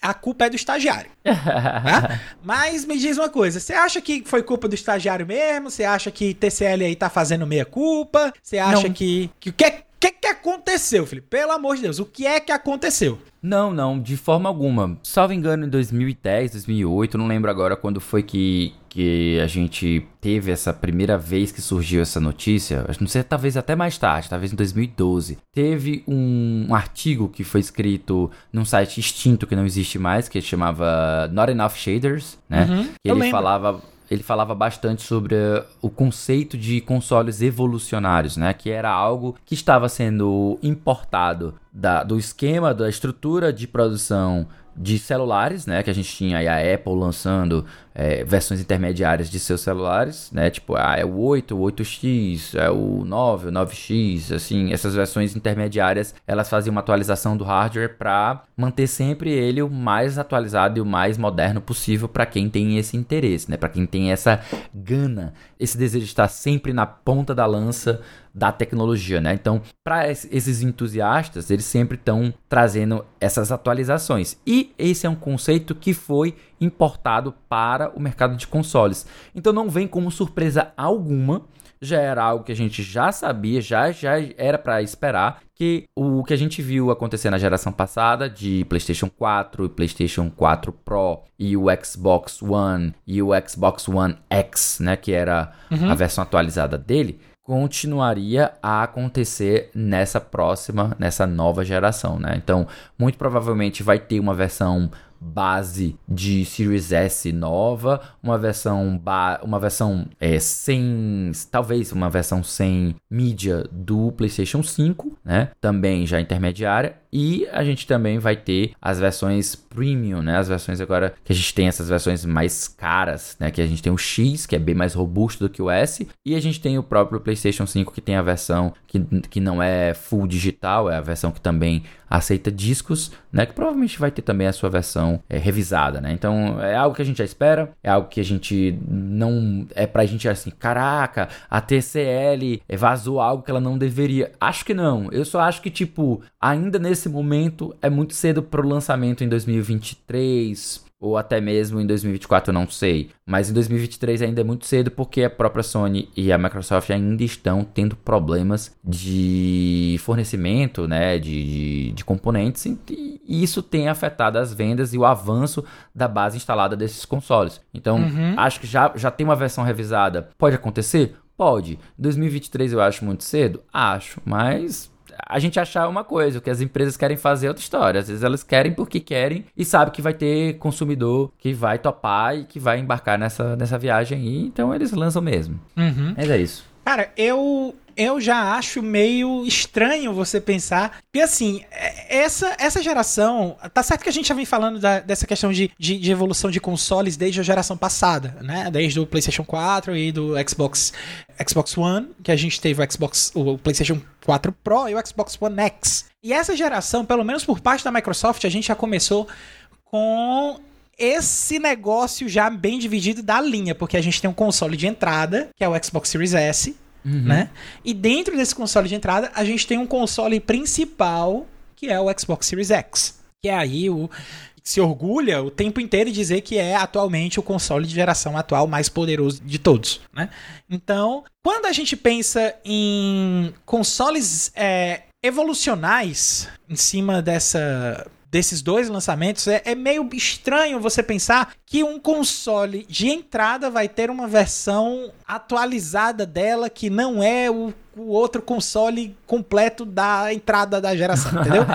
a culpa é do estagiário. né? Mas me diz uma coisa, você acha que foi culpa do estagiário mesmo? Você acha que TCL aí tá fazendo meia culpa? Você acha Não. que que o que, que aconteceu, Felipe? Pelo amor de Deus, o que é que aconteceu? Não, não, de forma alguma. Salvo engano, em 2010, 2008, não lembro agora quando foi que, que a gente teve essa primeira vez que surgiu essa notícia. Não sei, talvez até mais tarde, talvez em 2012. Teve um, um artigo que foi escrito num site extinto que não existe mais, que chamava Not Enough Shaders, né? Uhum, ele falava ele falava bastante sobre uh, o conceito de consoles evolucionários, né? Que era algo que estava sendo importado da- do esquema, da estrutura de produção de celulares, né? Que a gente tinha aí a Apple lançando é, versões intermediárias de seus celulares, né? Tipo, ah, é o 8, o 8X, é o 9, o 9X, assim, essas versões intermediárias, elas faziam uma atualização do hardware para manter sempre ele o mais atualizado e o mais moderno possível para quem tem esse interesse, né? Para quem tem essa gana, esse desejo de estar sempre na ponta da lança da tecnologia, né? Então, para esses entusiastas, eles sempre estão trazendo essas atualizações. E esse é um conceito que foi importado para o mercado de consoles. Então não vem como surpresa alguma, já era algo que a gente já sabia, já já era para esperar que o que a gente viu acontecer na geração passada de PlayStation 4 e PlayStation 4 Pro e o Xbox One e o Xbox One X, né, que era a versão atualizada dele, continuaria a acontecer nessa próxima, nessa nova geração, né? Então, muito provavelmente vai ter uma versão base de Series S nova, uma versão uma versão é, sem, talvez uma versão sem mídia do PlayStation 5, né? Também já intermediária e a gente também vai ter as versões premium, né? As versões agora que a gente tem essas versões mais caras, né? Que a gente tem o X, que é bem mais robusto do que o S, e a gente tem o próprio PlayStation 5 que tem a versão que, que não é full digital, é a versão que também aceita discos, né? Que provavelmente vai ter também a sua versão é, revisada, né? Então é algo que a gente já espera, é algo que a gente não é pra gente assim, caraca, a TCL vazou algo que ela não deveria. Acho que não. Eu só acho que tipo, ainda nesse momento é muito cedo pro lançamento em 2023 ou até mesmo em 2024, eu não sei. Mas em 2023 ainda é muito cedo porque a própria Sony e a Microsoft ainda estão tendo problemas de fornecimento, né, de, de, de componentes e isso tem afetado as vendas e o avanço da base instalada desses consoles. Então, acho que já, já tem uma versão revisada. Pode acontecer? Pode. 2023 eu acho muito cedo? Acho, mas a gente achar uma coisa, o que as empresas querem fazer é outra história. Às vezes elas querem porque querem e sabe que vai ter consumidor que vai topar e que vai embarcar nessa, nessa viagem aí, então eles lançam mesmo. Uhum. Mas é isso. Cara, eu eu já acho meio estranho você pensar. Porque assim, é- essa, essa geração. Tá certo que a gente já vem falando da- dessa questão de, de, de evolução de consoles desde a geração passada, né? Desde o PlayStation 4 e do Xbox, Xbox One, que a gente teve o Xbox, o PlayStation 4 Pro e o Xbox One X. E essa geração, pelo menos por parte da Microsoft, a gente já começou com esse negócio já bem dividido da linha, porque a gente tem um console de entrada, que é o Xbox Series S, né? E dentro desse console de entrada, a gente tem um console principal, que é o Xbox Series X, que é aí o se orgulha o tempo inteiro de dizer que é atualmente o console de geração atual mais poderoso de todos, né? Então, quando a gente pensa em consoles é, evolucionais em cima dessa desses dois lançamentos, é, é meio estranho você pensar que um console de entrada vai ter uma versão atualizada dela que não é o, o outro console completo da entrada da geração, entendeu?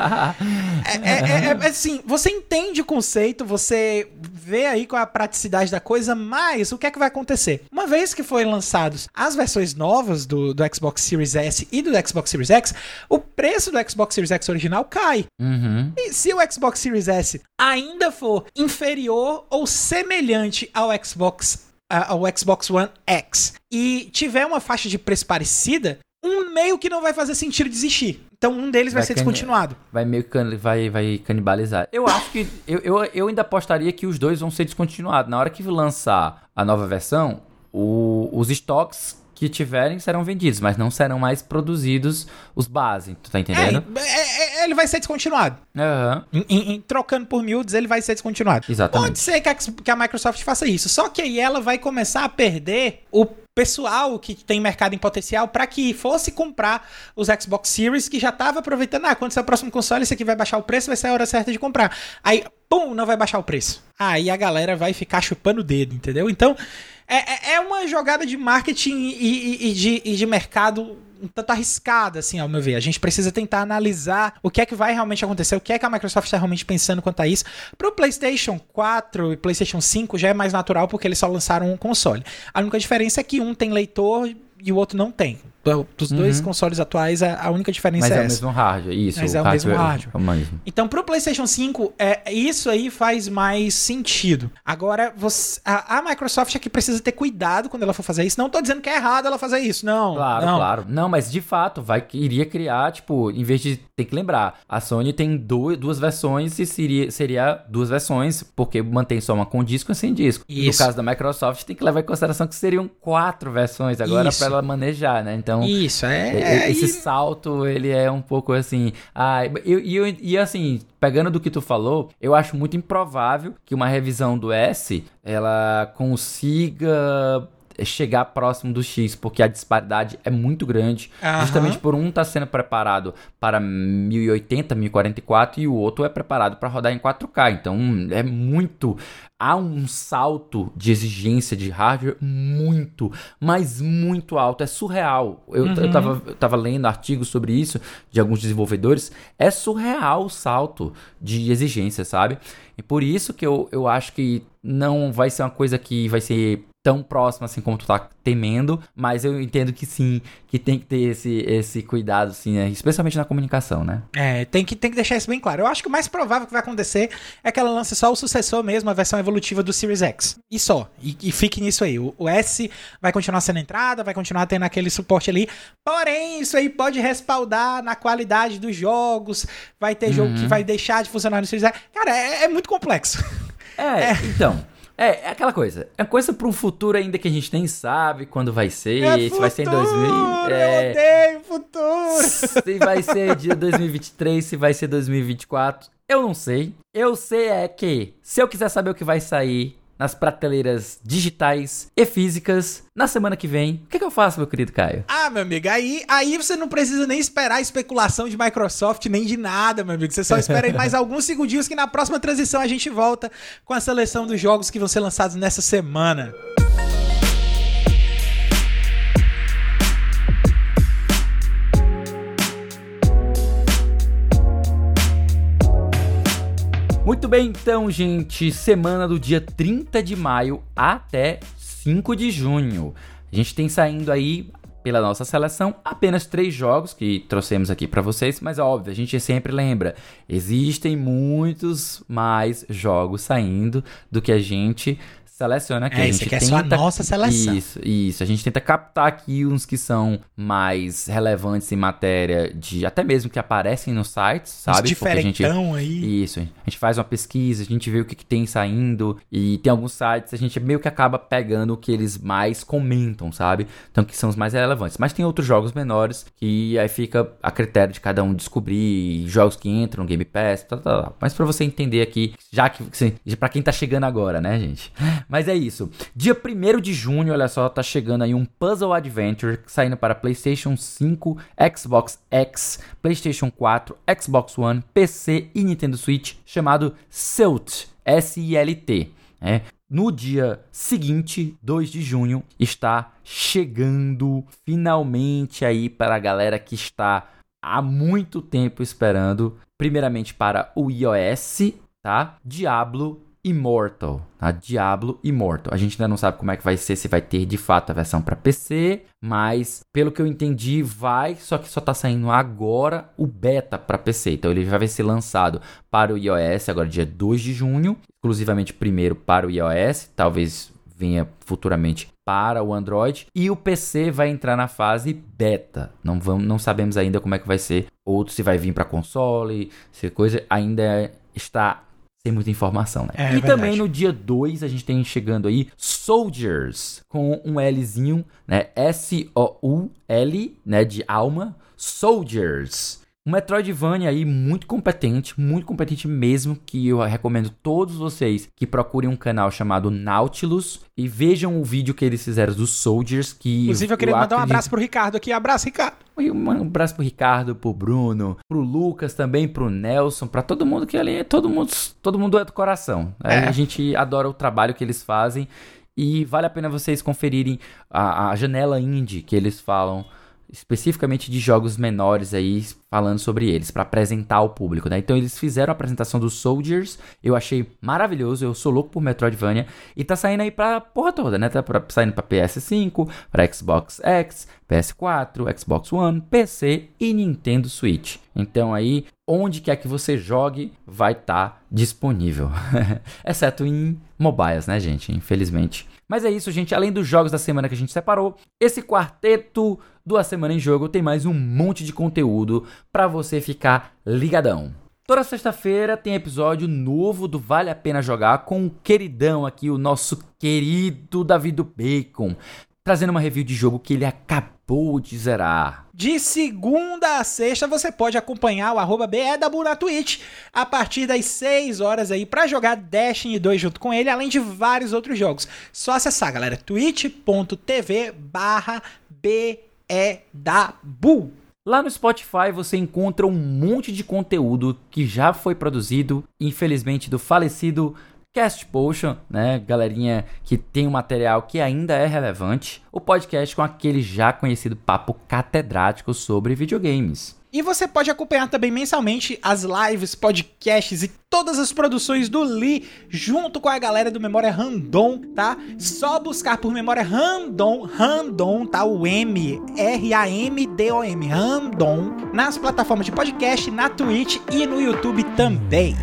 É, é, é, assim, você entende o conceito, você vê aí qual é a praticidade da coisa, mas o que é que vai acontecer? Uma vez que foram lançados as versões novas do, do Xbox Series S e do Xbox Series X, o preço do Xbox Series X original cai. Uhum. E se o Xbox Series S ainda for inferior ou semelhante ao Xbox ao Xbox One X e tiver uma faixa de preço parecida, um meio que não vai fazer sentido desistir. Então um deles vai, vai ser descontinuado. Vai meio que vai, vai canibalizar. Eu acho que. eu, eu, eu ainda apostaria que os dois vão ser descontinuados. Na hora que lançar a nova versão, o, os estoques que tiverem serão vendidos, mas não serão mais produzidos os base, tu tá entendendo? É, é, é, ele vai ser descontinuado. Uhum. Em, em, trocando por miúdos, ele vai ser descontinuado. Exatamente. Pode ser que a, que a Microsoft faça isso, só que aí ela vai começar a perder o pessoal que tem mercado em potencial para que fosse comprar os Xbox Series que já tava aproveitando, ah, quando sair o próximo console, esse aqui vai baixar o preço, vai ser a hora certa de comprar. Aí, pum, não vai baixar o preço. Aí a galera vai ficar chupando o dedo, entendeu? Então, é, é, é uma jogada de marketing e, e, e, de, e de mercado um tanto arriscada, assim, ao meu ver. A gente precisa tentar analisar o que é que vai realmente acontecer, o que é que a Microsoft está realmente pensando quanto a isso. Para o PlayStation 4 e PlayStation 5 já é mais natural porque eles só lançaram um console. A única diferença é que um tem leitor e o outro não tem. Dos uhum. dois consoles atuais, a, única diferença Mas é, é o mesmo hardware, isso. Mas é o mesmo hardware. É o mesmo. Então, pro PlayStation 5, é, isso aí faz mais sentido. Agora, você, a, a, Microsoft é que precisa ter cuidado quando ela for fazer isso. Não tô dizendo que é errado ela fazer isso, não. Claro, não. claro. Não, mas de fato, vai iria criar, tipo, em vez de ter que lembrar, a Sony tem duas versões e seria, seria duas versões, porque mantém só uma com disco e sem disco. Isso. No caso da Microsoft, tem que levar em consideração que seriam quatro versões agora para ela manejar, né? Então. Isso, é é, esse salto, ele é um pouco assim. Ah, e, e, e assim, pegando do que tu falou, eu acho muito improvável que uma revisão do S ela consiga chegar próximo do X, porque a disparidade é muito grande, uhum. justamente por um estar tá sendo preparado para 1080, 1044 e o outro é preparado para rodar em 4K. Então é muito há um salto de exigência de hardware muito, mas muito alto. É surreal. Eu, uhum. eu, tava, eu tava lendo artigos sobre isso de alguns desenvolvedores. É surreal o salto de exigência, sabe? E por isso que eu, eu acho que não vai ser uma coisa que vai ser tão próxima assim como tu tá temendo, mas eu entendo que sim, que tem que ter esse, esse cuidado, assim, né? especialmente na comunicação, né? É, tem que, tem que deixar isso bem claro. Eu acho que o mais provável que vai acontecer é que ela lance só o sucessor mesmo, a versão evolutiva do Series X. E só. E, e fique nisso aí. O, o, S vai continuar sendo entrada, vai continuar tendo aquele suporte ali. Porém, isso aí pode respaldar na qualidade dos jogos. Vai ter uhum. jogo que uhum. vai deixar de funcionar no Series X. Cara, é, é muito complexo. É, é. então. É, é aquela coisa. É coisa para um futuro ainda que a gente nem sabe quando vai ser. É se futuro, vai ser em 2000. É, eu odeio futuro! Se vai ser de 2023, se vai ser 2024. Eu não sei. Eu sei é que se eu quiser saber o que vai sair nas prateleiras digitais e físicas na semana que vem. O que, que, eu faço, meu querido Caio? Ah, meu amigo, aí, aí você não precisa nem esperar a especulação de Microsoft, nem de nada, meu amigo. Você só espera aí mais alguns segundinhos que na próxima transição a gente volta com a seleção dos jogos que vão ser lançados nessa semana. Muito bem, então, gente, semana do dia 30 de maio até 5 de junho. A gente tem saindo aí pela nossa seleção apenas três jogos que trouxemos aqui para vocês, mas óbvio, a gente sempre lembra, existem muitos mais jogos saindo do que a gente seleciona aqui. É, isso aqui é só a nossa seleção. Isso, isso. A gente tenta captar aqui uns que são mais relevantes em matéria de até mesmo que aparecem no site, sabe? Porque a gente aí. Isso. A gente faz uma pesquisa, a gente vê o que, que tem saindo e tem alguns sites a gente meio que acaba pegando o que eles mais comentam, sabe? Então que são os mais relevantes. Mas tem outros jogos menores que aí fica a critério de cada um descobrir jogos que entram no Game Pass, tal, tal, tal. Mas para você entender aqui, já que assim, para quem tá chegando agora, né, gente? Mas é isso. Dia 1 de junho, olha só, tá chegando aí um Puzzle Adventure saindo para PlayStation 5, Xbox X, PlayStation 4, Xbox One, PC e Nintendo Switch, chamado Silt, S-I-L-T. É. No dia seguinte, 2 de junho, está chegando finalmente aí para a galera que está há muito tempo esperando, primeiramente para o iOS, tá? Diablo Immortal, tá? Diablo Immortal. A gente ainda não sabe como é que vai ser, se vai ter de fato a versão para PC, mas pelo que eu entendi, vai, só que só tá saindo agora o beta para PC. Então ele já vai ser lançado para o iOS agora dia 2 de junho, exclusivamente primeiro para o iOS, talvez venha futuramente para o Android e o PC vai entrar na fase beta. Não vamos, não sabemos ainda como é que vai ser, ou se vai vir para console, se coisa ainda está sem muita informação, né? É, e verdade. também no dia 2 a gente tem chegando aí Soldiers com um Lzinho, né? S O U L, né, de alma, Soldiers. Um Metroidvania aí muito competente, muito competente mesmo, que eu recomendo todos vocês que procurem um canal chamado Nautilus e vejam o vídeo que eles fizeram dos Soldiers, que Inclusive eu queria eu mandar acredito... um abraço pro Ricardo aqui, abraço Ricardo. Um abraço pro Ricardo, pro Bruno, pro Lucas também, pro Nelson, para todo mundo que ali, todo mundo, todo mundo é do coração. É. A gente adora o trabalho que eles fazem e vale a pena vocês conferirem a, a janela indie que eles falam especificamente de jogos menores aí, falando sobre eles, para apresentar ao público, né? Então eles fizeram a apresentação dos Soldiers, eu achei maravilhoso, eu sou louco por Metroidvania, e tá saindo aí pra porra toda, né? Tá pra, saindo pra PS5, pra Xbox X, PS4, Xbox One, PC e Nintendo Switch. Então aí, onde quer que você jogue, vai estar tá disponível. Exceto em mobiles, né, gente? Infelizmente. Mas é isso, gente. Além dos jogos da semana que a gente separou, esse quarteto do A Semana em Jogo tem mais um monte de conteúdo para você ficar ligadão. Toda sexta-feira tem episódio novo do Vale a Pena Jogar com o queridão aqui, o nosso querido Davi do Bacon, trazendo uma review de jogo que ele acabou de zerar. De segunda a sexta você pode acompanhar o arroba BEDABU na Twitch a partir das 6 horas aí para jogar Destiny 2 junto com ele, além de vários outros jogos. Só acessar, galera, twitch.tv barra BEDABU. Lá no Spotify você encontra um monte de conteúdo que já foi produzido, infelizmente, do falecido Cast Potion, né, galerinha que tem um material que ainda é relevante, o podcast com aquele já conhecido papo catedrático sobre videogames. E você pode acompanhar também mensalmente as lives, podcasts e todas as produções do Lee junto com a galera do Memória Random, tá? Só buscar por Memória Random, Random, tá? O M, R-A-M-D-O-M, Random, nas plataformas de podcast, na Twitch e no YouTube também.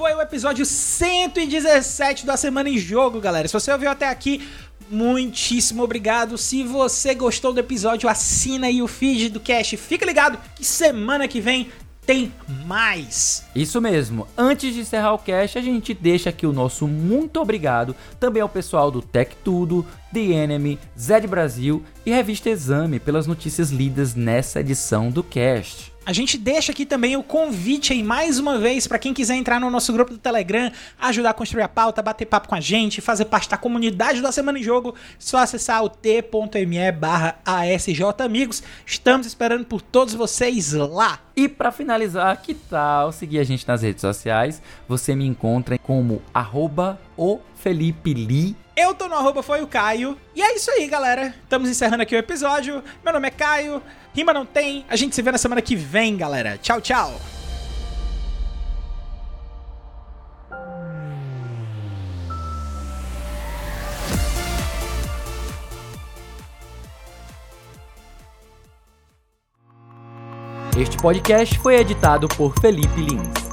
Foi o episódio 117 da Semana em Jogo, galera. Se você ouviu até aqui, muitíssimo obrigado. Se você gostou do episódio, assina aí o feed do Cash. Fica ligado que semana que vem tem mais. Isso mesmo. Antes de encerrar o cast, a gente deixa aqui o nosso muito obrigado também ao pessoal do Tech Tudo, The Enemy, Zed Brasil e Revista Exame pelas notícias lidas nessa edição do cast. A gente deixa aqui também o convite aí mais uma vez para quem quiser entrar no nosso grupo do Telegram, ajudar a construir a pauta, bater papo com a gente, fazer parte da comunidade da Semana em Jogo, só acessar o t.me barra Amigos. Estamos esperando por todos vocês lá. E para finalizar, que tal seguir a gente nas redes sociais? Você me encontra como arroba o Felipe Lee eu tô no arroba foi o Caio. E é isso aí, galera. Estamos encerrando aqui o episódio. Meu nome é Caio. Rima não tem. A gente se vê na semana que vem, galera. Tchau, tchau. Este podcast foi editado por Felipe Lins.